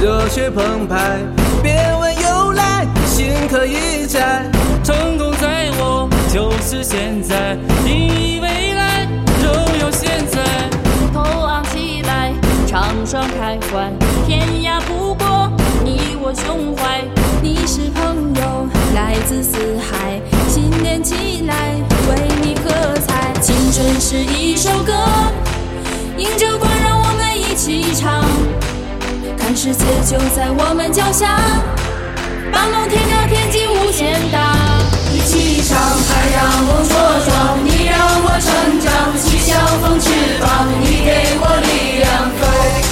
热血澎湃。别问由来，心可以摘。成功在我，就是现在。定义未来，荣耀现在。头昂起来，畅爽开怀。天涯不过你我胸怀。你是朋友，来自四海。新年起来，为你喝彩。青春是一首歌，迎着光，让我们一起唱。看世界就在我们脚下，把梦填到天际无限大。一起唱，海让我茁壮，你让我成长，齐相逢翅膀，你给我力量，飞，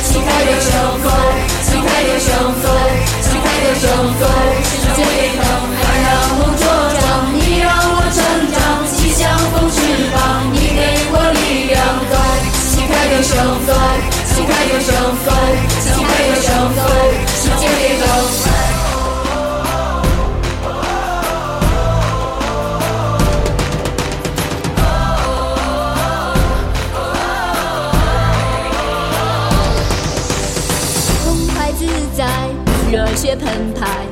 旗开得胜，飞，旗开得胜，飞，旗开得胜，飞，世界沸腾，海让我茁壮，你让我成长，齐相逢翅膀，你给我力量，飞，旗开得胜，飞，旗开得胜，飞，旗开得胜，飞，世界沸腾。澎湃自在，热血澎湃，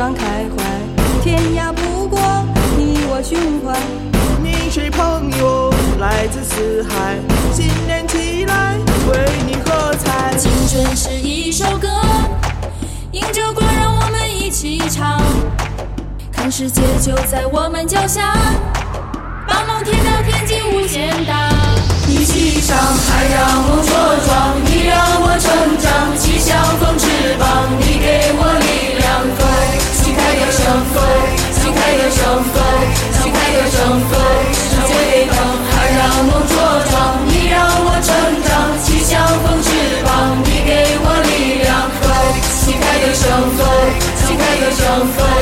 畅爽开怀，天涯不过你我胸怀。你是朋友，来自四海。新年起来，为你喝彩。青春是一首歌，迎着光，让我们一起唱。看世界就在我们脚下，把梦填到天际无限大 Con.